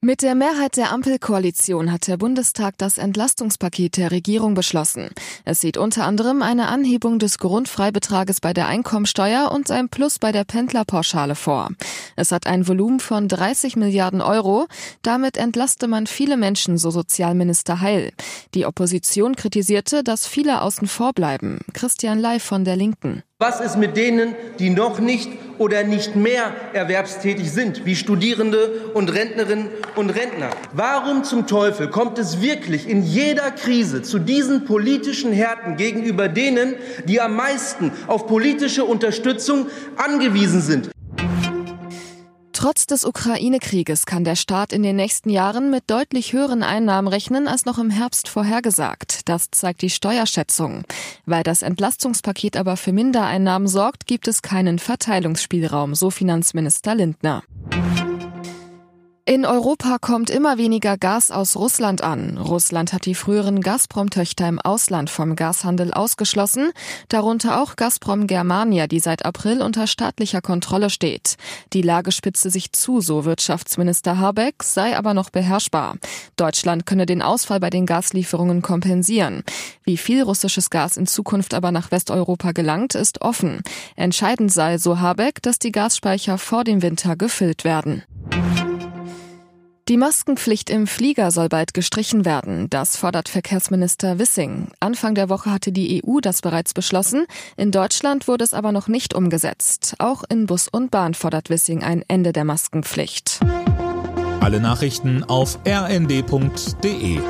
Mit der Mehrheit der Ampelkoalition hat der Bundestag das Entlastungspaket der Regierung beschlossen. Es sieht unter anderem eine Anhebung des Grundfreibetrages bei der Einkommensteuer und ein Plus bei der Pendlerpauschale vor. Es hat ein Volumen von 30 Milliarden Euro. Damit entlaste man viele Menschen, so Sozialminister Heil. Die Opposition kritisierte, dass viele außen vor bleiben. Christian Lai von der Linken. Was ist mit denen, die noch nicht oder nicht mehr erwerbstätig sind, wie Studierende und Rentnerinnen und Rentner? Warum zum Teufel kommt es wirklich in jeder Krise zu diesen politischen Härten gegenüber denen, die am meisten auf politische Unterstützung angewiesen sind? Trotz des Ukraine-Krieges kann der Staat in den nächsten Jahren mit deutlich höheren Einnahmen rechnen als noch im Herbst vorhergesagt. Das zeigt die Steuerschätzung. Weil das Entlastungspaket aber für Mindereinnahmen sorgt, gibt es keinen Verteilungsspielraum, so Finanzminister Lindner. In Europa kommt immer weniger Gas aus Russland an. Russland hat die früheren Gazprom-Töchter im Ausland vom Gashandel ausgeschlossen, darunter auch Gazprom Germania, die seit April unter staatlicher Kontrolle steht. Die Lage spitze sich zu, so Wirtschaftsminister Habeck, sei aber noch beherrschbar. Deutschland könne den Ausfall bei den Gaslieferungen kompensieren. Wie viel russisches Gas in Zukunft aber nach Westeuropa gelangt, ist offen. Entscheidend sei, so Habeck, dass die Gasspeicher vor dem Winter gefüllt werden. Die Maskenpflicht im Flieger soll bald gestrichen werden. Das fordert Verkehrsminister Wissing. Anfang der Woche hatte die EU das bereits beschlossen. In Deutschland wurde es aber noch nicht umgesetzt. Auch in Bus und Bahn fordert Wissing ein Ende der Maskenpflicht. Alle Nachrichten auf rnd.de